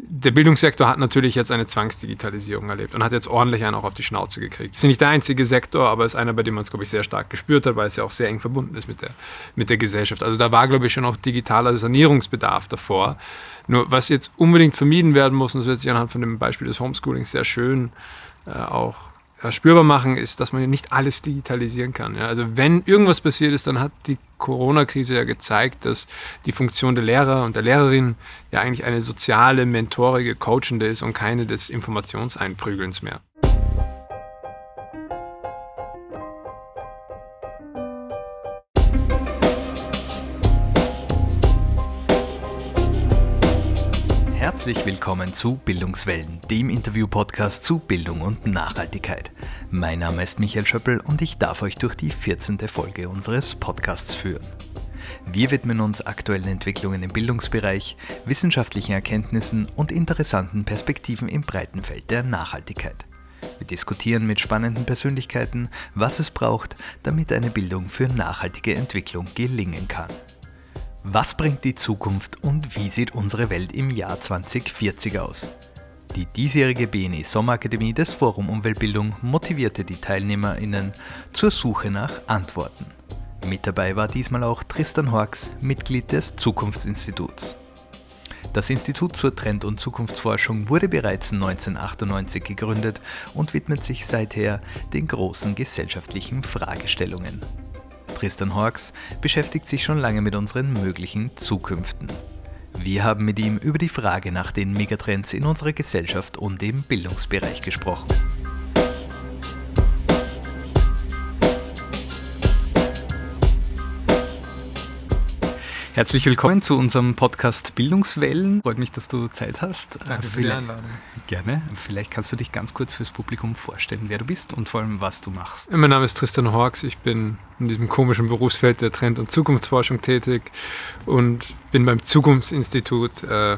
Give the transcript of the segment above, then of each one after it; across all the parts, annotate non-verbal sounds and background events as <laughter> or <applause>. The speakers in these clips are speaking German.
der Bildungssektor hat natürlich jetzt eine Zwangsdigitalisierung erlebt und hat jetzt ordentlich einen auch auf die Schnauze gekriegt. Ist nicht der einzige Sektor, aber ist einer, bei dem man es, glaube ich, sehr stark gespürt hat, weil es ja auch sehr eng verbunden ist mit der, mit der Gesellschaft. Also da war, glaube ich, schon auch digitaler Sanierungsbedarf davor. Nur was jetzt unbedingt vermieden werden muss, und das wird sich anhand von dem Beispiel des Homeschoolings sehr schön äh, auch ja, spürbar machen, ist, dass man nicht alles digitalisieren kann. Ja. Also wenn irgendwas passiert ist, dann hat die Corona-Krise ja gezeigt, dass die Funktion der Lehrer und der Lehrerin ja eigentlich eine soziale, mentorige, coachende ist und keine des Informationseinprügelns mehr. Herzlich willkommen zu Bildungswellen, dem Interview-Podcast zu Bildung und Nachhaltigkeit. Mein Name ist Michael Schöppel und ich darf euch durch die 14. Folge unseres Podcasts führen. Wir widmen uns aktuellen Entwicklungen im Bildungsbereich, wissenschaftlichen Erkenntnissen und interessanten Perspektiven im breiten Feld der Nachhaltigkeit. Wir diskutieren mit spannenden Persönlichkeiten, was es braucht, damit eine Bildung für nachhaltige Entwicklung gelingen kann. Was bringt die Zukunft und wie sieht unsere Welt im Jahr 2040 aus? Die diesjährige BNE Sommerakademie des Forum Umweltbildung motivierte die TeilnehmerInnen zur Suche nach Antworten. Mit dabei war diesmal auch Tristan Horks, Mitglied des Zukunftsinstituts. Das Institut zur Trend- und Zukunftsforschung wurde bereits 1998 gegründet und widmet sich seither den großen gesellschaftlichen Fragestellungen. Tristan Horks beschäftigt sich schon lange mit unseren möglichen Zukünften. Wir haben mit ihm über die Frage nach den Megatrends in unserer Gesellschaft und im Bildungsbereich gesprochen. Herzlich willkommen zu unserem Podcast Bildungswellen. Freut mich, dass du Zeit hast. Danke für die Einladung. Gerne. Vielleicht kannst du dich ganz kurz fürs Publikum vorstellen, wer du bist und vor allem, was du machst. Mein Name ist Tristan Horks. Ich bin in diesem komischen Berufsfeld der Trend- und Zukunftsforschung tätig und bin beim Zukunftsinstitut äh,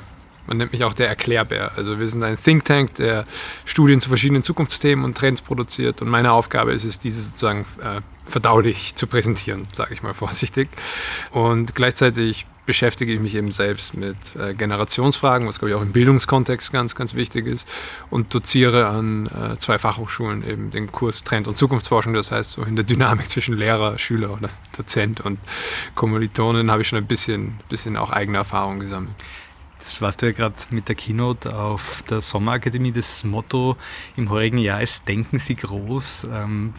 man nennt mich auch der Erklärbär. Also wir sind ein Think Tank, der Studien zu verschiedenen Zukunftsthemen und Trends produziert. Und meine Aufgabe ist es, diese sozusagen äh, verdaulich zu präsentieren, sage ich mal vorsichtig. Und gleichzeitig beschäftige ich mich eben selbst mit äh, Generationsfragen, was glaube ich auch im Bildungskontext ganz, ganz wichtig ist und doziere an äh, zwei Fachhochschulen eben den Kurs Trend- und Zukunftsforschung. Das heißt, so in der Dynamik zwischen Lehrer, Schüler oder Dozent und Kommilitonen habe ich schon ein bisschen, bisschen auch eigene Erfahrungen gesammelt. Jetzt warst du ja gerade mit der Keynote auf der Sommerakademie. Das Motto im heurigen Jahr ist Denken Sie groß. Ähm,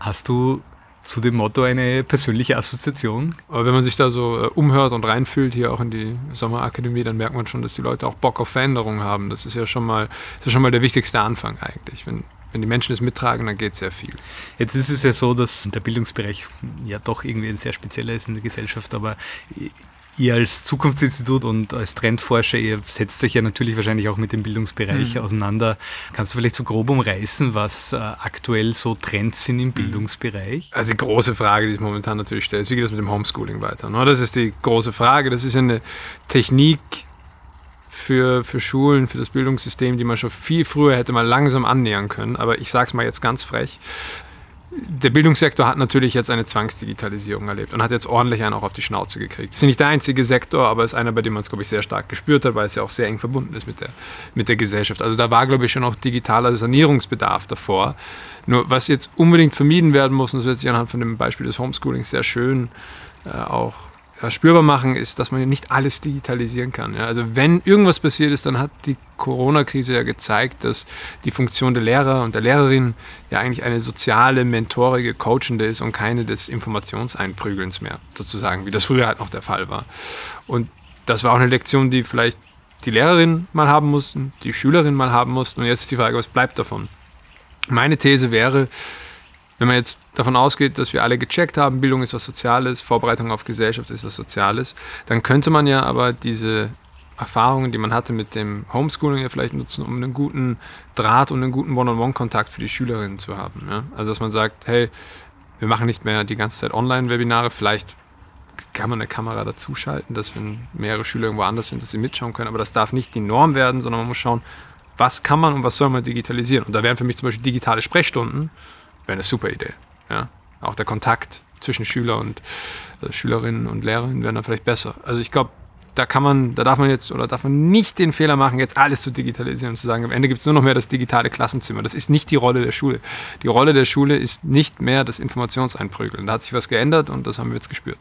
hast du zu dem Motto eine persönliche Assoziation? Aber wenn man sich da so äh, umhört und reinfühlt, hier auch in die Sommerakademie, dann merkt man schon, dass die Leute auch Bock auf Veränderung haben. Das ist ja schon mal, das ist schon mal der wichtigste Anfang eigentlich. Wenn, wenn die Menschen es mittragen, dann geht sehr viel. Jetzt ist es ja so, dass der Bildungsbereich ja doch irgendwie ein sehr spezieller ist in der Gesellschaft, aber Ihr als Zukunftsinstitut und als Trendforscher, ihr setzt euch ja natürlich wahrscheinlich auch mit dem Bildungsbereich mhm. auseinander. Kannst du vielleicht so grob umreißen, was äh, aktuell so Trends sind im mhm. Bildungsbereich? Also die große Frage, die sich momentan natürlich stellt, ist, wie geht das mit dem Homeschooling weiter? Ne? Das ist die große Frage. Das ist eine Technik, für, für Schulen, für das Bildungssystem, die man schon viel früher hätte mal langsam annähern können. Aber ich sage es mal jetzt ganz frech der Bildungssektor hat natürlich jetzt eine Zwangsdigitalisierung erlebt und hat jetzt ordentlich einen auch auf die Schnauze gekriegt. Es ist nicht der einzige Sektor, aber es ist einer, bei dem man es, glaube ich, sehr stark gespürt hat, weil es ja auch sehr eng verbunden ist mit der, mit der Gesellschaft. Also da war, glaube ich, schon auch digitaler Sanierungsbedarf davor. Nur was jetzt unbedingt vermieden werden muss, und das wird sich anhand von dem Beispiel des Homeschoolings sehr schön äh, auch ja, spürbar machen, ist, dass man nicht alles digitalisieren kann. Ja. Also wenn irgendwas passiert ist, dann hat die Corona-Krise ja gezeigt, dass die Funktion der Lehrer und der Lehrerin ja eigentlich eine soziale, mentorige, coachende ist und keine des Informationseinprügelns mehr, sozusagen, wie das früher halt noch der Fall war. Und das war auch eine Lektion, die vielleicht die Lehrerin mal haben mussten, die Schülerin mal haben mussten. Und jetzt ist die Frage, was bleibt davon? Meine These wäre, wenn man jetzt davon ausgeht, dass wir alle gecheckt haben, Bildung ist was Soziales, Vorbereitung auf Gesellschaft ist was Soziales, dann könnte man ja aber diese Erfahrungen, die man hatte mit dem Homeschooling ja vielleicht nutzen, um einen guten Draht und einen guten One-on-One-Kontakt für die Schülerinnen zu haben. Ja? Also dass man sagt, hey, wir machen nicht mehr die ganze Zeit Online-Webinare, vielleicht kann man eine Kamera dazuschalten, dass wenn mehrere Schüler irgendwo anders sind, dass sie mitschauen können, aber das darf nicht die Norm werden, sondern man muss schauen, was kann man und was soll man digitalisieren. Und da wären für mich zum Beispiel digitale Sprechstunden wäre eine super Idee. Ja? Auch der Kontakt zwischen Schüler und also Schülerinnen und Lehrerinnen wäre dann vielleicht besser. Also ich glaube, da kann man, da darf man jetzt oder darf man nicht den Fehler machen, jetzt alles zu digitalisieren und zu sagen, am Ende gibt es nur noch mehr das digitale Klassenzimmer. Das ist nicht die Rolle der Schule. Die Rolle der Schule ist nicht mehr das Informationseinprügeln. Da hat sich was geändert und das haben wir jetzt gespürt.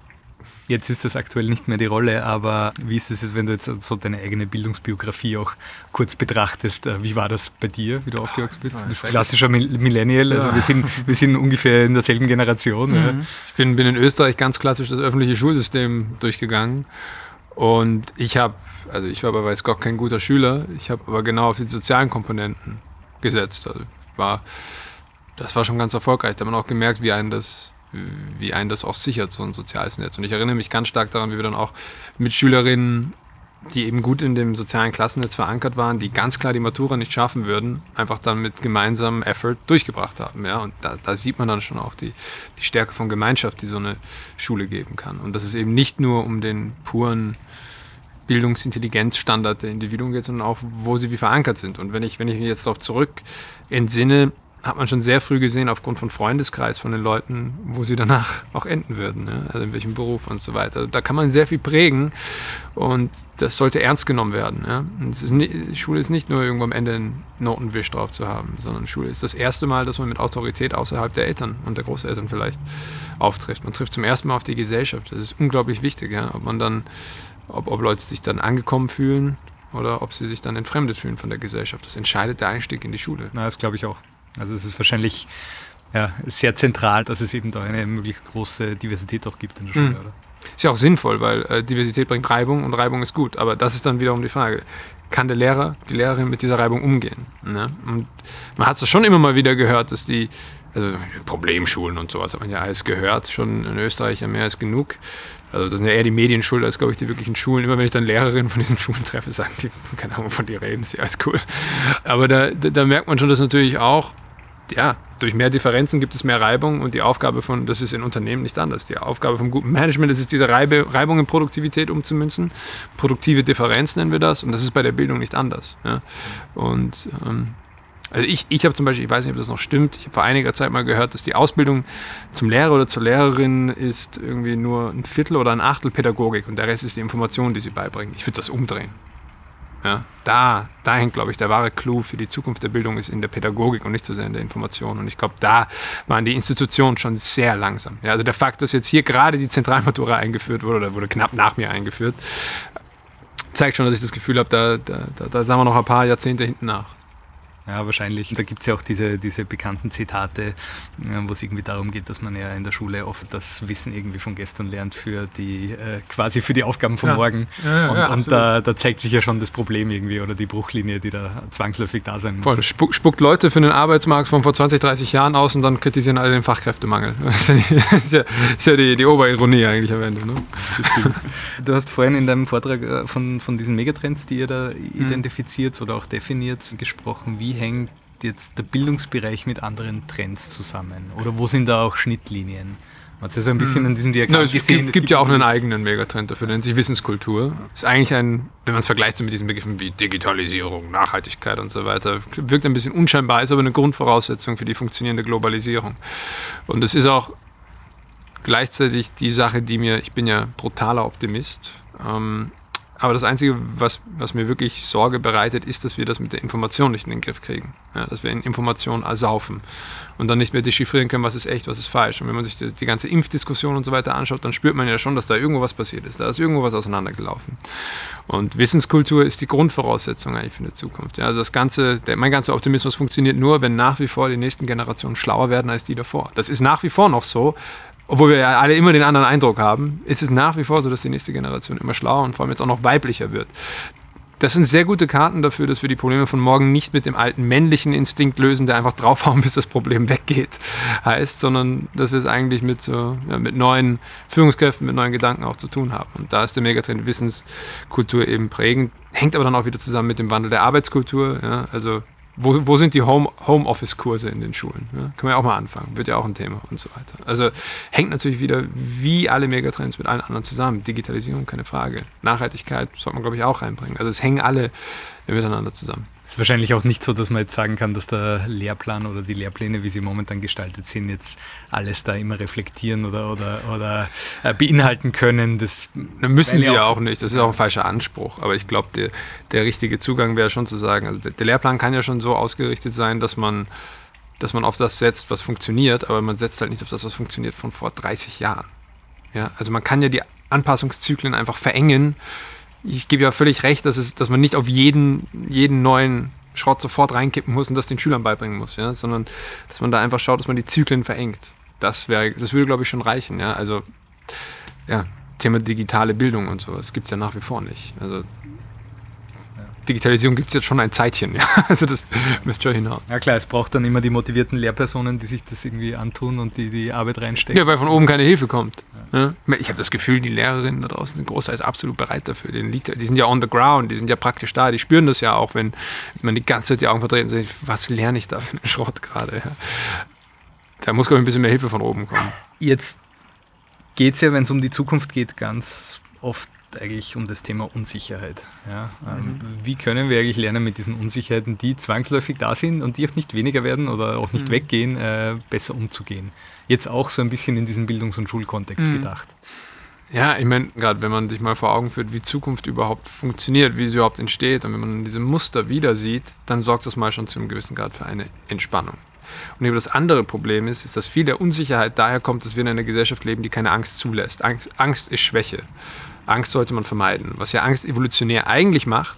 Jetzt ist das aktuell nicht mehr die Rolle, aber wie ist es jetzt, wenn du jetzt so deine eigene Bildungsbiografie auch kurz betrachtest? Äh, wie war das bei dir, wie du aufgewachsen bist? Du bist klassischer Millennial, also ja. wir, sind, wir sind ungefähr in derselben Generation. Mhm. Ja. Ich bin, bin in Österreich ganz klassisch das öffentliche Schulsystem durchgegangen und ich habe, also ich war bei Weiß Gott kein guter Schüler, ich habe aber genau auf die sozialen Komponenten gesetzt. Also war, das war schon ganz erfolgreich. Da hat man auch gemerkt, wie einen das wie einen das auch sichert, so ein soziales Netz. Und ich erinnere mich ganz stark daran, wie wir dann auch mit Schülerinnen, die eben gut in dem sozialen Klassennetz verankert waren, die ganz klar die Matura nicht schaffen würden, einfach dann mit gemeinsamem Effort durchgebracht haben. Ja? Und da, da sieht man dann schon auch die, die Stärke von Gemeinschaft, die so eine Schule geben kann. Und dass es eben nicht nur um den puren Bildungsintelligenzstandard der Individuen geht, sondern auch, wo sie wie verankert sind. Und wenn ich, wenn ich mich jetzt darauf zurück entsinne, hat man schon sehr früh gesehen, aufgrund von Freundeskreis von den Leuten, wo sie danach auch enden würden, ne? also in welchem Beruf und so weiter. Also da kann man sehr viel prägen und das sollte ernst genommen werden. Ja? Ist nicht, Schule ist nicht nur irgendwo am Ende einen Notenwisch drauf zu haben, sondern Schule ist das erste Mal, dass man mit Autorität außerhalb der Eltern und der Großeltern vielleicht auftrifft. Man trifft zum ersten Mal auf die Gesellschaft. Das ist unglaublich wichtig, ja? ob man dann, ob, ob Leute sich dann angekommen fühlen oder ob sie sich dann entfremdet fühlen von der Gesellschaft. Das entscheidet der Einstieg in die Schule. Na, das glaube ich auch. Also es ist wahrscheinlich ja, sehr zentral, dass es eben da eine möglichst große Diversität auch gibt in der Schule, mhm. oder? Ist ja auch sinnvoll, weil äh, Diversität bringt Reibung und Reibung ist gut. Aber das ist dann wiederum die Frage. Kann der Lehrer, die Lehrerin mit dieser Reibung umgehen? Ne? Und man hat es schon immer mal wieder gehört, dass die, also Problemschulen und sowas hat man ja alles gehört, schon in Österreich ja mehr als genug. Also das sind ja eher die Medien schuld als, glaube ich, die wirklichen Schulen. Immer wenn ich dann Lehrerinnen von diesen Schulen treffe, sagen die, keine Ahnung, von dir reden, ist ja alles cool. Aber da, da, da merkt man schon, dass natürlich auch ja, durch mehr Differenzen gibt es mehr Reibung und die Aufgabe von, das ist in Unternehmen nicht anders. Die Aufgabe vom guten Management ist es, diese Reibe, Reibung in Produktivität umzumünzen. Produktive Differenz nennen wir das und das ist bei der Bildung nicht anders. Ja. Und ähm, also ich, ich habe zum Beispiel, ich weiß nicht, ob das noch stimmt, ich habe vor einiger Zeit mal gehört, dass die Ausbildung zum Lehrer oder zur Lehrerin ist irgendwie nur ein Viertel oder ein Achtel Pädagogik und der Rest ist die Information, die sie beibringen. Ich würde das umdrehen. Ja, da, hängt, glaube ich, der wahre Clou für die Zukunft der Bildung ist in der Pädagogik und nicht so sehr in der Information. Und ich glaube, da waren die Institutionen schon sehr langsam. Ja, also der Fakt, dass jetzt hier gerade die Zentralmatura eingeführt wurde oder wurde knapp nach mir eingeführt, zeigt schon, dass ich das Gefühl habe, da, da, da, da sind wir noch ein paar Jahrzehnte hinten nach. Ja, wahrscheinlich. Da gibt es ja auch diese, diese bekannten Zitate, äh, wo es irgendwie darum geht, dass man ja in der Schule oft das Wissen irgendwie von gestern lernt für die, äh, quasi für die Aufgaben von ja. morgen. Ja, und, und da, da, zeigt sich ja schon das Problem irgendwie oder die Bruchlinie, die da zwangsläufig da sein muss. Voll, spuckt, spuckt Leute für den Arbeitsmarkt von vor 20, 30 Jahren aus und dann kritisieren alle den Fachkräftemangel. <laughs> Das ist ja, ist ja die, die Oberironie eigentlich am Ende. Ne? <laughs> Du hast vorhin in deinem Vortrag äh, von, von diesen Megatrends, die ihr da mhm. identifiziert oder auch definiert, gesprochen. Wie hängt jetzt der Bildungsbereich mit anderen Trends zusammen? Oder wo sind da auch Schnittlinien? Man hat es ja so ein bisschen hm. in diesem Diagramm no, es gesehen. Gibt, es gibt ja auch einen eigenen Megatrend dafür, nennt sich Wissenskultur. Ist eigentlich ein, wenn man es vergleicht mit diesen Begriffen wie Digitalisierung, Nachhaltigkeit und so weiter, wirkt ein bisschen unscheinbar, ist aber eine Grundvoraussetzung für die funktionierende Globalisierung. Und es ist auch gleichzeitig die Sache, die mir, ich bin ja brutaler Optimist, ähm, aber das Einzige, was, was mir wirklich Sorge bereitet, ist, dass wir das mit der Information nicht in den Griff kriegen. Ja, dass wir in Informationen ersaufen und dann nicht mehr dechiffrieren können, was ist echt, was ist falsch. Und wenn man sich die, die, ganze Impfdiskussion und so weiter anschaut, dann spürt man ja schon, dass da irgendwo was passiert ist. Da ist irgendwo was auseinandergelaufen. Und Wissenskultur ist die Grundvoraussetzung eigentlich für eine Zukunft. Ja, also das ganze, der, mein ganzer Optimismus funktioniert nur, wenn nach wie vor die nächsten Generationen schlauer werden als die davor. Das ist nach wie vor noch so, obwohl wir ja alle immer den anderen Eindruck haben, ist es nach wie vor so, dass die nächste Generation immer schlauer und vor allem jetzt auch noch weiblicher wird. Das sind sehr gute Karten dafür, dass wir die Probleme von morgen nicht mit dem alten männlichen Instinkt lösen, der einfach draufhauen, <laughs> bis das Problem weggeht, heißt, sondern dass wir es eigentlich mit, so, ja, mit neuen Führungskräften, mit neuen Gedanken auch zu tun haben. Und da ist der Megatrend Wissenskultur eben prägend, hängt aber dann auch wieder zusammen mit dem Wandel der Arbeitskultur. Ja, also wo, wo sind die Home, Homeoffice-Kurse in den Schulen? Ja, können wir ja auch mal anfangen, wird ja auch ein Thema und so weiter. Also hängt natürlich wieder wie alle Megatrends mit allen anderen zusammen. Digitalisierung, keine Frage. Nachhaltigkeit sollte man, glaube ich, auch reinbringen. Also es hängen alle miteinander zusammen. Es ist wahrscheinlich auch nicht so, dass man jetzt sagen kann, dass der Lehrplan oder die Lehrpläne, wie sie momentan gestaltet sind, jetzt alles da immer reflektieren oder, oder, oder äh, beinhalten können. Das müssen sie ja auch nicht. Das ist auch ein falscher Anspruch. Aber ich glaube, der, der richtige Zugang wäre schon zu sagen, also der, der Lehrplan kann ja schon so ausgerichtet sein, dass man dass man auf das setzt, was funktioniert, aber man setzt halt nicht auf das, was funktioniert von vor 30 Jahren. Ja, also man kann ja die Anpassungszyklen einfach verengen. Ich gebe ja völlig recht, dass, es, dass man nicht auf jeden, jeden neuen Schrott sofort reinkippen muss und das den Schülern beibringen muss, ja, sondern dass man da einfach schaut, dass man die Zyklen verengt. Das wäre, das würde, glaube ich, schon reichen. Ja, also ja, Thema digitale Bildung und sowas gibt es ja nach wie vor nicht. Also Digitalisierung gibt es jetzt schon ein Zeitchen. <laughs> Ja? Also das müsst ihr hinhauen. Ja klar, es braucht dann immer die motivierten Lehrpersonen, die sich das irgendwie antun und die die Arbeit reinstecken. Ja, weil von oben keine Hilfe kommt. Ja. Ich habe das Gefühl, die Lehrerinnen da draußen sind großteils absolut bereit dafür. Liegt, die sind ja on the ground, die sind ja praktisch da, die spüren das ja auch, wenn man die ganze Zeit die Augen verdreht und sagt, was lerne ich da für einen Schrott gerade. Ja? Da muss, glaube ich, ein bisschen mehr Hilfe von oben kommen. Jetzt geht es ja, wenn es um die Zukunft geht, ganz oft eigentlich um das Thema Unsicherheit. Ja, ähm, mhm. Wie können wir eigentlich lernen, mit diesen Unsicherheiten, die zwangsläufig da sind und die auch nicht weniger werden oder auch nicht mhm. weggehen, äh, besser umzugehen? Jetzt auch so ein bisschen in diesem Bildungs- und Schulkontext mhm. gedacht. Ja, ich meine, gerade wenn man sich mal vor Augen führt, wie Zukunft überhaupt funktioniert, wie sie überhaupt entsteht und wenn man diese Muster wieder sieht, dann sorgt das mal schon zu einem gewissen Grad für eine Entspannung. Und eben das andere Problem ist, ist, dass viel der Unsicherheit daher kommt, dass wir in einer Gesellschaft leben, die keine Angst zulässt. Angst ist Schwäche. Angst sollte man vermeiden. Was ja Angst evolutionär eigentlich macht,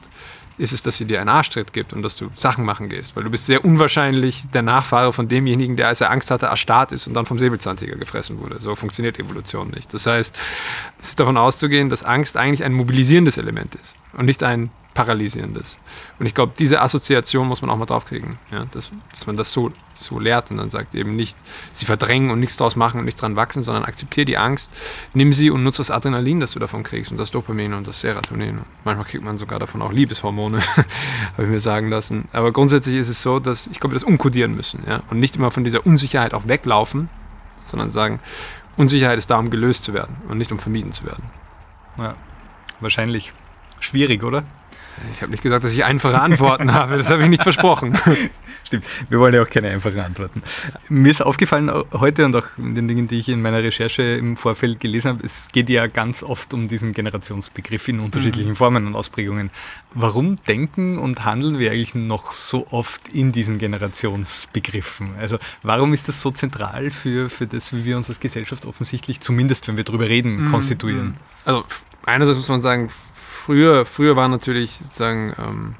ist es, dass sie dir einen Arschtritt gibt und dass du Sachen machen gehst. Weil du bist sehr unwahrscheinlich der Nachfahre von demjenigen, der, als er Angst hatte, erstarrt ist und dann vom Säbelzahntiger gefressen wurde. So funktioniert Evolution nicht. Das heißt, es ist davon auszugehen, dass Angst eigentlich ein mobilisierendes Element ist und nicht ein paralysierendes. Und ich glaube, diese Assoziation muss man auch mal draufkriegen, ja? dass, dass man das so, so lehrt und dann sagt eben nicht, sie verdrängen und nichts draus machen und nicht dran wachsen, sondern akzeptiere die Angst, nimm sie und nutze das Adrenalin, das du davon kriegst und das Dopamin und das Serotonin. Manchmal kriegt man sogar davon auch Liebeshormone, <laughs> habe ich mir sagen lassen. Aber grundsätzlich ist es so, dass ich glaube, wir das umkodieren müssen ja? und nicht immer von dieser Unsicherheit auch weglaufen, sondern sagen, Unsicherheit ist da, um gelöst zu werden und nicht um vermieden zu werden. Ja, wahrscheinlich schwierig, oder? Ich habe nicht gesagt, dass ich einfache Antworten <laughs> habe. Das habe ich nicht versprochen. <laughs> Stimmt. Wir wollen ja auch keine einfachen Antworten. Mir ist aufgefallen heute und auch in den Dingen, die ich in meiner Recherche im Vorfeld gelesen habe, es geht ja ganz oft um diesen Generationsbegriff in unterschiedlichen mhm. Formen und Ausprägungen. Warum denken und handeln wir eigentlich noch so oft in diesen Generationsbegriffen? Also warum ist das so zentral für, für das, wie wir uns als Gesellschaft offensichtlich, zumindest wenn wir darüber reden, mhm. konstituieren? Also einerseits muss man sagen, früher, früher war natürlich sozusagen, ähm,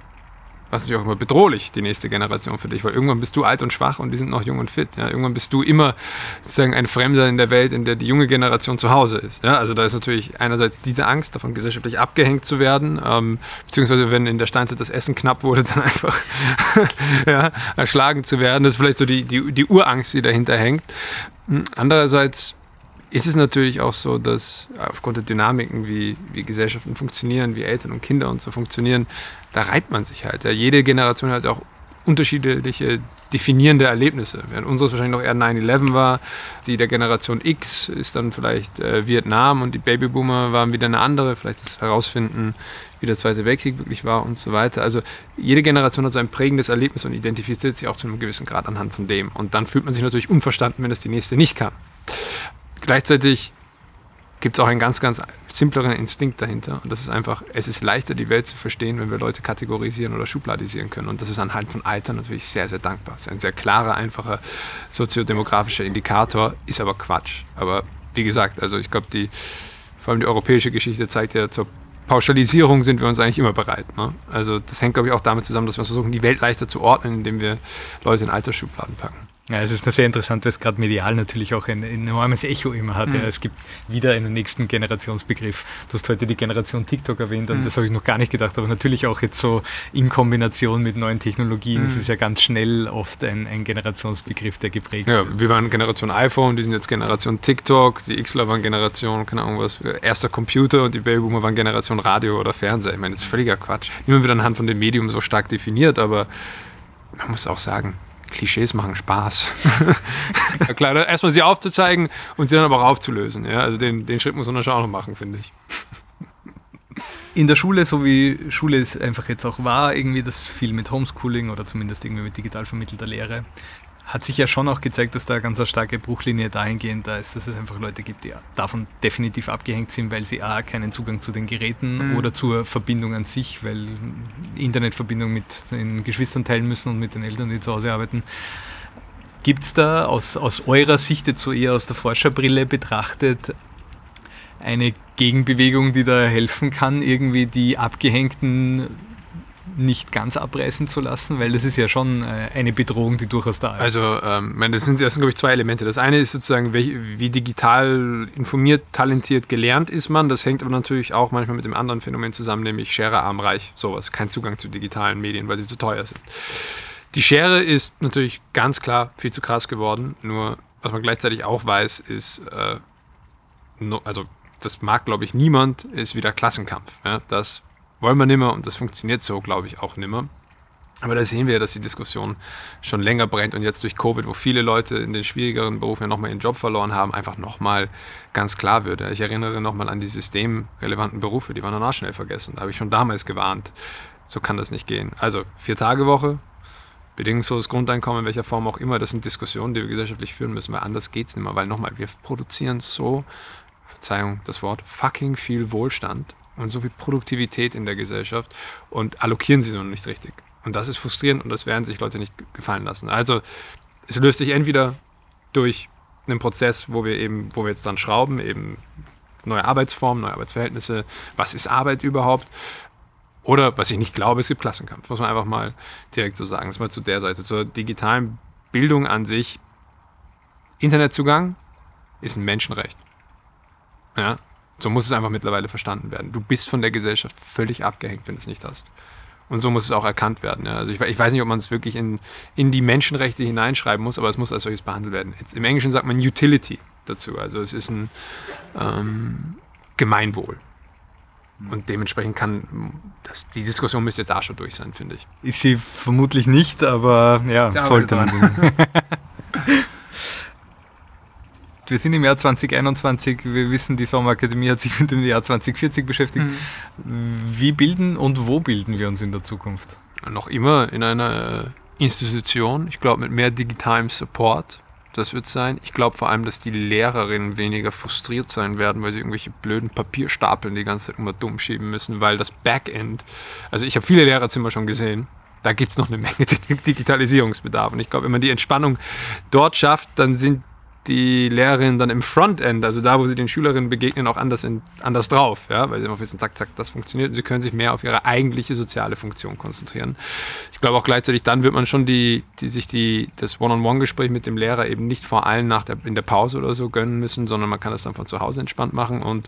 was natürlich auch immer bedrohlich, die nächste Generation für dich, weil irgendwann bist du alt und schwach und die sind noch jung und fit. Ja? Irgendwann bist du immer sozusagen ein Fremder in der Welt, in der die junge Generation zu Hause ist. Ja? Also da ist natürlich einerseits diese Angst, davon gesellschaftlich abgehängt zu werden, ähm, beziehungsweise wenn in der Steinzeit das Essen knapp wurde, <laughs> dann einfach ja, erschlagen zu werden. Das ist vielleicht so die, die, die Urangst, die dahinter hängt. Hm, andererseits ist es natürlich auch so, dass aufgrund der Dynamiken, wie, wie Gesellschaften funktionieren, wie Eltern und Kinder und so funktionieren, da reibt man sich halt. Ja. Jede Generation hat auch unterschiedliche definierende Erlebnisse. Während unseres wahrscheinlich noch eher 9-11 war, die der Generation X ist dann vielleicht äh, Vietnam und die Babyboomer waren wieder eine andere, vielleicht das Herausfinden, wie der Zweite Weltkrieg wirklich war und so weiter. Also jede Generation hat so ein prägendes Erlebnis und identifiziert sich auch zu einem gewissen Grad anhand von dem. Und dann fühlt man sich natürlich unverstanden, wenn es die nächste nicht kann. Gleichzeitig gibt es auch einen ganz, ganz simpleren Instinkt dahinter. Und das ist einfach, es ist leichter, die Welt zu verstehen, wenn wir Leute kategorisieren oder schubladisieren können. Und das ist anhand von Alter natürlich sehr, sehr dankbar. Es ist ein sehr klarer, einfacher soziodemografischer Indikator, ist aber Quatsch. Aber wie gesagt, also ich glaube, die, vor allem die europäische Geschichte zeigt ja, zur Pauschalisierung sind wir uns eigentlich immer bereit. Ne? Also das hängt, glaube ich, auch damit zusammen, dass wir versuchen, die Welt leichter zu ordnen, indem wir Leute in Altersschubladen packen. Ja, es ist sehr interessant, weil es gerade medial natürlich auch ein, enormes Echo immer hat. Mhm. Ja, es gibt wieder einen nächsten Generationsbegriff. Du hast heute die Generation TikTok erwähnt und mhm. das habe ich noch gar nicht gedacht, aber natürlich auch jetzt so in Kombination mit neuen Technologien. Es mhm. ist ja ganz schnell oft ein, ein Generationsbegriff, der geprägt ja, wird. Wir waren Generation iPhone, die sind jetzt Generation TikTok, die Xler waren Generation, keine Ahnung was, erster Computer und die Babyboomer waren Generation Radio oder Fernseher. Ich meine, das ist völliger Quatsch. Niemand wird anhand von dem Medium so stark definiert, aber man muss auch sagen, Klischees machen Spaß. <laughs> ja, klar, erstmal sie aufzuzeigen und sie dann aber auch aufzulösen. Ja? Also den, den Schritt muss man schon auch noch machen, finde ich. In der Schule, so wie Schule es einfach jetzt auch war, irgendwie das viel mit Homeschooling oder zumindest irgendwie mit digital vermittelter Lehre, hat sich ja schon auch gezeigt, dass da eine ganz starke Bruchlinie dahingehend da ist, dass es einfach Leute gibt, die davon definitiv abgehängt sind, weil sie A, keinen Zugang zu den Geräten mhm. oder zur Verbindung an sich, weil Internetverbindung mit den Geschwistern teilen müssen und mit den Eltern, die zu Hause arbeiten. Gibt es da aus, aus eurer Sicht, jetzt so eher aus der Forscherbrille betrachtet, eine Gegenbewegung, die da helfen kann, irgendwie die Abgehängten nicht ganz abreißen zu lassen, weil das ist ja schon äh, eine Bedrohung, die durchaus da ist. Also, ähm, das sind, das sind glaube ich, zwei Elemente. Das eine ist sozusagen, wie, wie digital informiert, talentiert, gelernt ist man. Das hängt aber natürlich auch manchmal mit dem anderen Phänomen zusammen, nämlich Schere arm reich, sowas. Kein Zugang zu digitalen Medien, weil sie zu teuer sind. Die Schere ist natürlich ganz klar viel zu krass geworden. Nur, was man gleichzeitig auch weiß, ist, äh, no, also das mag, glaube ich, niemand, ist wieder Klassenkampf. Ja? Das wollen wir nimmer und das funktioniert so, glaube ich, auch nimmer. Aber da sehen wir, dass die Diskussion schon länger brennt und jetzt durch Covid, wo viele Leute in den schwierigeren Berufen ja nochmal ihren Job verloren haben, einfach nochmal ganz klar wird. Ich erinnere nochmal an die systemrelevanten Berufe, die waren danach schnell vergessen. Da habe ich schon damals gewarnt. So kann das nicht gehen. Also vier Tage Woche, bedingungsloses Grundeinkommen, in welcher Form auch immer, das sind Diskussionen, die wir gesellschaftlich führen müssen, weil anders geht es nicht mehr. Weil nochmal, wir produzieren so, Verzeihung, das Wort, fucking viel Wohlstand und so viel Produktivität in der Gesellschaft und allokieren sie so nicht richtig. Und das ist frustrierend und das werden sich Leute nicht gefallen lassen. Also es löst sich entweder durch einen Prozess, wo wir eben, wo wir jetzt dann schrauben, eben neue Arbeitsformen, neue Arbeitsverhältnisse, was ist Arbeit überhaupt? Oder was ich nicht glaube, es gibt Klassenkampf, muss man einfach mal direkt so sagen. Das mal zu der Seite, zur digitalen Bildung an sich. Internetzugang ist ein Menschenrecht. Ja, so muss es einfach mittlerweile verstanden werden. Du bist von der Gesellschaft völlig abgehängt, wenn du es nicht hast. Und so muss es auch erkannt werden. Ja. Also ich, ich, weiß nicht, ob man es wirklich in, in die Menschenrechte hineinschreiben muss, aber es muss als solches behandelt werden. Jetzt, Im Englischen sagt man Utility dazu. Also es ist ein ähm, Gemeinwohl. Und dementsprechend kann das, die Diskussion müsste jetzt auch schon durch sein, finde ich. Ist sie vermutlich nicht, aber ja, ja sollte man. <laughs> <laughs> wir sind im Jahr 2021, wir wissen, die Sommerakademie hat sich <laughs> mit dem Jahr 2040 beschäftigt. Mhm. Wie bilden und wo bilden wir uns in der Zukunft? Noch immer in einer äh, Institution, ich glaube mit mehr digitalem Support. Das wird sein. Ich glaube vor allem, dass die Lehrerinnen weniger frustriert sein werden, weil sie irgendwelche blöden Papierstapeln die ganze Zeit immer dumm schieben müssen, weil das Backend, also ich habe viele Lehrerzimmer schon gesehen, da gibt es noch eine Menge <laughs> Digitalisierungsbedarf. Und ich glaube, wenn man die Entspannung dort schafft, dann sind die Lehrerinnen dann im Frontend, also da, wo sie den Schülerinnen begegnen, auch anders, in, anders drauf, ja, weil sie immer wissen, zack, zack, das funktioniert. Sie können sich mehr auf ihre eigentliche soziale Funktion konzentrieren. Ich glaube auch gleichzeitig, dann wird man schon die, die sich die, das One-on-One-Gespräch mit dem Lehrer eben nicht vor allem nach der, in der Pause oder so gönnen müssen, sondern man kann das dann von zu Hause entspannt machen und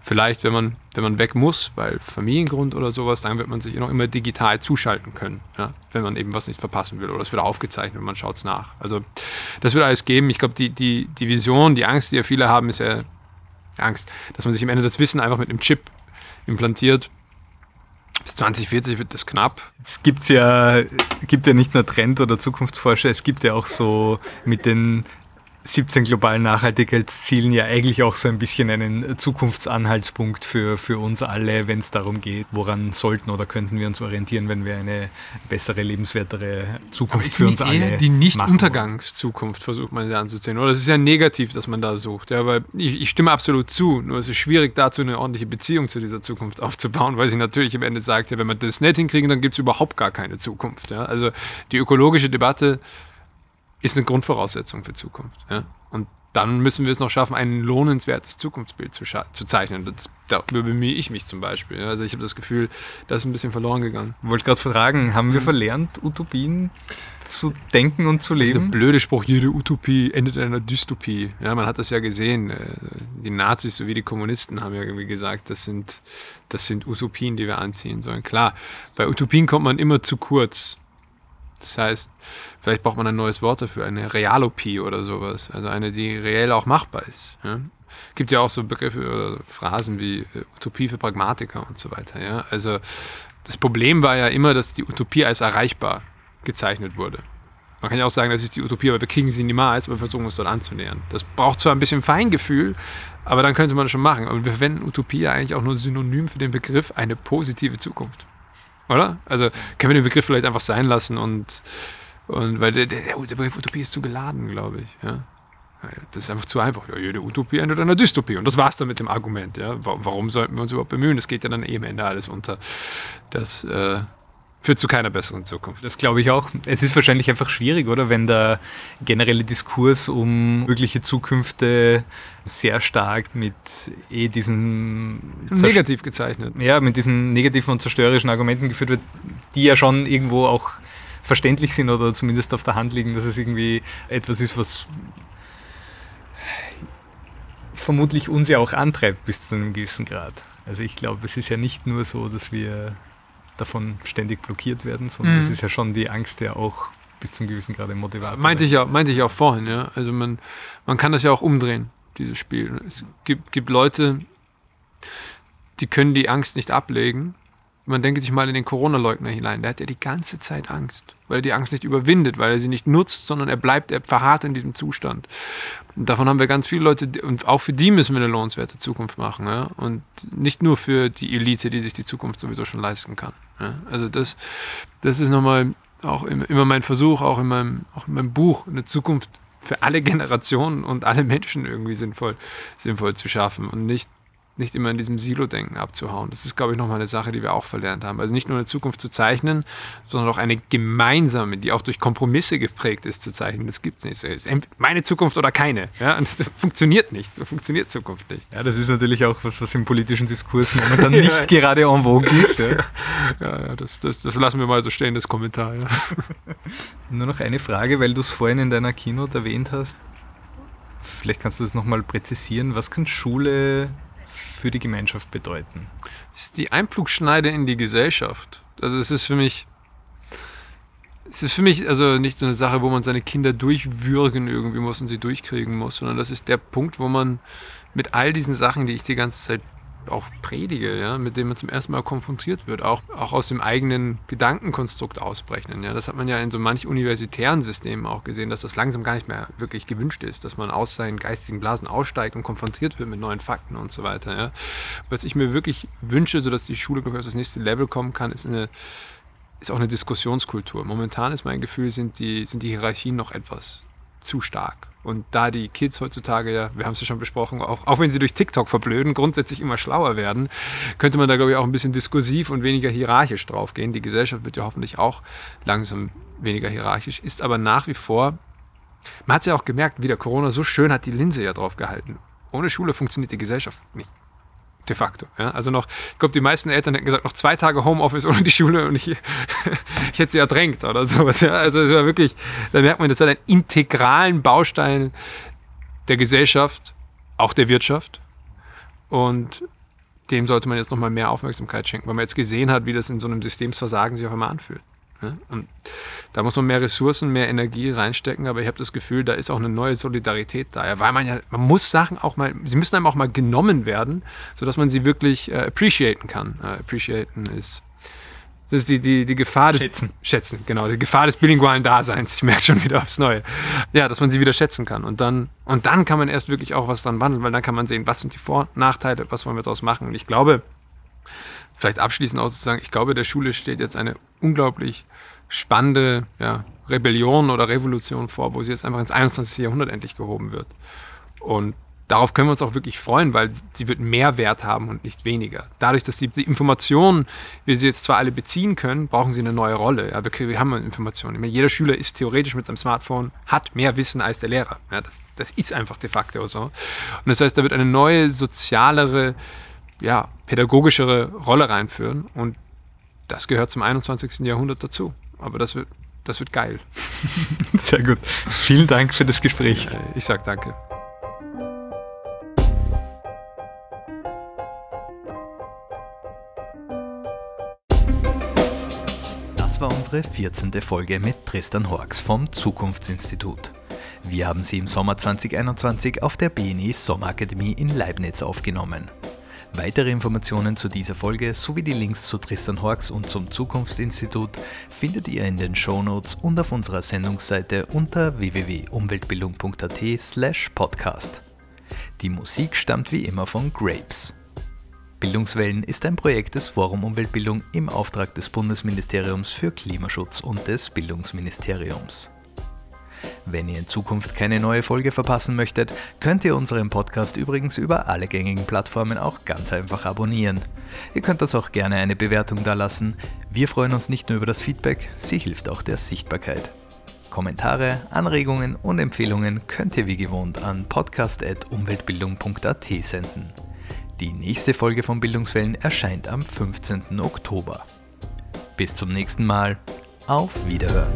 vielleicht, wenn man, wenn man weg muss, weil Familiengrund oder sowas, dann wird man sich noch immer digital zuschalten können, ja, wenn man eben was nicht verpassen will oder es wird aufgezeichnet und man schaut es nach. Also das wird alles geben. Ich glaube, die, die die, Vision, die Angst, die ja viele haben, ist ja Angst, dass man sich am Ende das Wissen einfach mit einem Chip implantiert. Bis 2040 wird das knapp. Es gibt ja, gibt ja nicht nur Trend- oder Zukunftsforscher, es gibt ja auch so mit den 17 globalen Nachhaltigkeitszielen ja eigentlich auch so ein bisschen einen Zukunftsanhaltspunkt für, für uns alle, wenn es darum geht, woran sollten oder könnten wir uns orientieren, wenn wir eine bessere, lebenswertere Zukunft für uns alle die Nicht-Untergangszukunft versucht man da anzuziehen. Oder es ist ja negativ, dass man da sucht. Ja, weil ich, ich stimme absolut zu, nur es ist schwierig dazu eine ordentliche Beziehung zu dieser Zukunft aufzubauen, weil sie natürlich am Ende sagt, ja, wenn wir das nicht hinkriegen, dann gibt es überhaupt gar keine Zukunft. Ja? Also die ökologische Debatte ist eine Grundvoraussetzung für Zukunft. Ja? Und dann müssen wir es noch schaffen, ein lohnenswertes Zukunftsbild zu, zu zeichnen. Das, darüber bemühe ich mich zum Beispiel. Also ich habe das Gefühl, das ist ein bisschen verloren gegangen. Ich wollte gerade fragen, haben wir verlernt, Utopien zu denken und zu leben? Dieser blöde Spruch, jede Utopie endet in einer Dystopie. Ja, man hat das ja gesehen. Äh, die Nazis sowie die Kommunisten haben ja irgendwie gesagt, das sind, das sind Utopien, die wir anziehen sollen. Klar, bei Utopien kommt man immer zu kurz. Das heißt, vielleicht braucht man ein neues Wort dafür, eine Realopie oder sowas. Also eine, die reell auch machbar ist. Ja? Gibt ja auch so Begriffe oder Phrasen wie äh, Utopie für Pragmatiker und so weiter. Ja? Also das Problem war ja immer, dass die Utopie als erreichbar gezeichnet wurde. Man kann ja auch sagen, das ist die Utopie, aber wir kriegen sie niemals, aber wir versuchen uns dort anzunähern. Das braucht zwar ein bisschen Feingefühl, aber dann könnte man das schon machen. Aber wir verwenden Utopie ja eigentlich auch nur synonym für den Begriff eine positive Zukunft. Oder? Also können wir den Begriff vielleicht einfach sein lassen und, und weil der, der, der Begriff Utopie ist zu geladen, glaube ich. Ja? Das ist einfach zu einfach. Ja, jede Utopie endet einer Dystopie. Und das war's dann mit dem Argument. Ja? Warum sollten wir uns überhaupt bemühen? Das geht ja dann eh am Ende alles unter. Das äh, führt zu keiner besseren Zukunft. Das glaube ich auch. Es ist wahrscheinlich einfach schwierig, oder? Wenn der generelle Diskurs um mögliche Zukünfte sehr stark mit eh diesen negativ gezeichnet. Ja, mit diesen negativen und zerstörerischen Argumenten geführt wird, die ja schon irgendwo auch verständlich sind oder zumindest auf der Hand liegen, dass es irgendwie etwas ist, was vermutlich uns ja auch antreibt bis zu einem gewissen Grad. Also ich glaube, es ist ja nicht nur so, dass wir davon ständig blockiert werden, sondern mhm. es ist ja schon die Angst, der auch bis zum gewissen Grad Motivator meinte ich, auch, meinte ich auch vorhin, ja. Also man, man kann das ja auch umdrehen, dieses Spiel. Es gibt, gibt Leute, die können die Angst nicht ablegen man denke sich mal in den Corona-Leugner hinein. Der hat ja die ganze Zeit Angst, weil er die Angst nicht überwindet, weil er sie nicht nutzt, sondern er bleibt, er verharrt in diesem Zustand. Und davon haben wir ganz viele Leute, und auch für die müssen wir eine lohnenswerte Zukunft machen. Ja? Und nicht nur für die Elite, die sich die Zukunft sowieso schon leisten kann. Ja? Also das, das ist nochmal auch immer mein Versuch, auch in meinem, auch in meinem Buch, eine Zukunft für alle Generationen und alle Menschen irgendwie sinnvoll, sinnvoll zu schaffen und nicht nicht immer in diesem Silo-Denken abzuhauen. Das ist, glaube ich, nochmal eine Sache, die wir auch verlernt haben. Also nicht nur eine Zukunft zu zeichnen, sondern auch eine gemeinsame, die auch durch Kompromisse geprägt ist, zu zeichnen. Das gibt es nicht. Meine Zukunft oder keine. Ja? Und das <laughs> funktioniert nicht. So funktioniert Zukunft nicht. Ja, das ist natürlich auch was, was im politischen Diskurs momentan <laughs> nicht ja. gerade en vogue ist. <laughs> Ja, ja, das, das, das, lassen wir mal so stehen, das Kommentar. Nur noch eine Frage, weil du es vorhin in deiner Keynote erwähnt hast. Vielleicht kannst du das nochmal präzisieren. Was kann Schule für die Gemeinschaft bedeuten? Das ist die Einflugschneide in die Gesellschaft. Also es ist für mich, es ist für mich also nicht so eine Sache, wo man seine Kinder durchwürgen irgendwie muss und sie durchkriegen muss, sondern das ist der Punkt, wo man mit all diesen Sachen, die ich die ganze Zeit auch predige, ja, mit dem man zum ersten Mal konfrontiert wird, auch, auch aus dem eigenen Gedankenkonstrukt ausbrechen. Ja. Das hat man ja in so manch universitären Systemen auch gesehen, dass das langsam gar nicht mehr wirklich gewünscht ist, dass man aus seinen geistigen Blasen aussteigt und konfrontiert wird mit neuen Fakten und so weiter. Ja. Was ich mir wirklich wünsche, sodass die Schule, ich, auf das nächste Level kommen kann, ist eine ist auch eine Diskussionskultur. Momentan ist mein Gefühl, sind die, sind die Hierarchien noch etwas zu stark. Und da die Kids heutzutage ja, wir haben es ja schon besprochen, auch, auch wenn sie durch TikTok verblöden, grundsätzlich immer schlauer werden, könnte man da, glaube ich, auch ein bisschen diskursiv und weniger hierarchisch drauf gehen. Die Gesellschaft wird ja hoffentlich auch langsam weniger hierarchisch, ist aber nach wie vor, man hat es ja auch gemerkt, wie der Corona so schön hat die Linse ja drauf gehalten. Ohne Schule funktioniert die Gesellschaft nicht de facto. Ja? Also noch, ich glaube, die meisten Eltern hätten gesagt, noch zwei Tage Homeoffice ohne die Schule und ich, <laughs> ich hätte sie ertränkt oder sowas. Ja? Also es war wirklich, da merkt man, das hat einen integralen Baustein der Gesellschaft, auch der Wirtschaft. Und dem sollte man jetzt nochmal mehr Aufmerksamkeit schenken, weil man jetzt gesehen hat, wie das in so einem Systemsversagen sich auch immer anfühlt. Und da muss man mehr Ressourcen, mehr Energie reinstecken, aber ich habe das Gefühl, da ist auch eine neue Solidarität da. weil man ja, man muss Sachen auch mal, sie müssen einem auch mal genommen werden, sodass man sie wirklich äh, appreciaten kann. Äh, appreciaten ist, das ist die, die, die Gefahr des Schätzen. Schätzen, genau, die Gefahr des bilingualen Daseins. Ich merke schon wieder aufs Neue. Ja, dass man sie wieder schätzen kann. Und dann, und dann kann man erst wirklich auch was dran wandeln, weil dann kann man sehen, was sind die Vor- und Nachteile, was wollen wir daraus machen. Und ich glaube, vielleicht abschließend auch zu sagen, ich glaube, der Schule steht jetzt eine unglaublich spannende ja, Rebellion oder Revolution vor, wo sie jetzt einfach ins 21. Jahrhundert endlich gehoben wird. Und darauf können wir uns auch wirklich freuen, weil sie wird mehr Wert haben und nicht weniger. Dadurch, dass die, die Informationen, wir sie jetzt zwar alle beziehen können, brauchen sie eine neue Rolle. Ja, wir, wir haben Informationen. Meine, jeder Schüler ist theoretisch mit seinem Smartphone, hat mehr Wissen als der Lehrer. Ja, das, das ist einfach de facto so. Und das heißt, da wird eine neue, sozialere, ja, pädagogischere Rolle reinführen und das gehört zum 21. Jahrhundert dazu. Aber das wird, das wird geil. <laughs> Sehr gut. Vielen Dank für das Gespräch. Ich sag danke. Das war unsere 14. Folge mit Tristan Horks vom Zukunftsinstitut. Wir haben sie im Sommer 2021 auf der BNI Sommerakademie in Leibniz aufgenommen. Weitere Informationen zu dieser Folge sowie die Links zu Tristan Horks und zum Zukunftsinstitut findet ihr in den Shownotes und auf unserer Sendungsseite unter www.umweltbildung.at/podcast. Die Musik stammt wie immer von Grapes. Bildungswellen ist ein Projekt des Forum Umweltbildung im Auftrag des Bundesministeriums für Klimaschutz und des Bildungsministeriums. Wenn ihr in Zukunft keine neue Folge verpassen möchtet, könnt ihr unseren Podcast übrigens über alle gängigen Plattformen auch ganz einfach abonnieren. Ihr könnt das auch gerne eine Bewertung dalassen. Wir freuen uns nicht nur über das Feedback, sie hilft auch der Sichtbarkeit. Kommentare, Anregungen und Empfehlungen könnt ihr wie gewohnt an podcast.umweltbildung.at senden. Die nächste Folge von Bildungswellen erscheint am 15. Oktober. Bis zum nächsten Mal. Auf Wiederhören.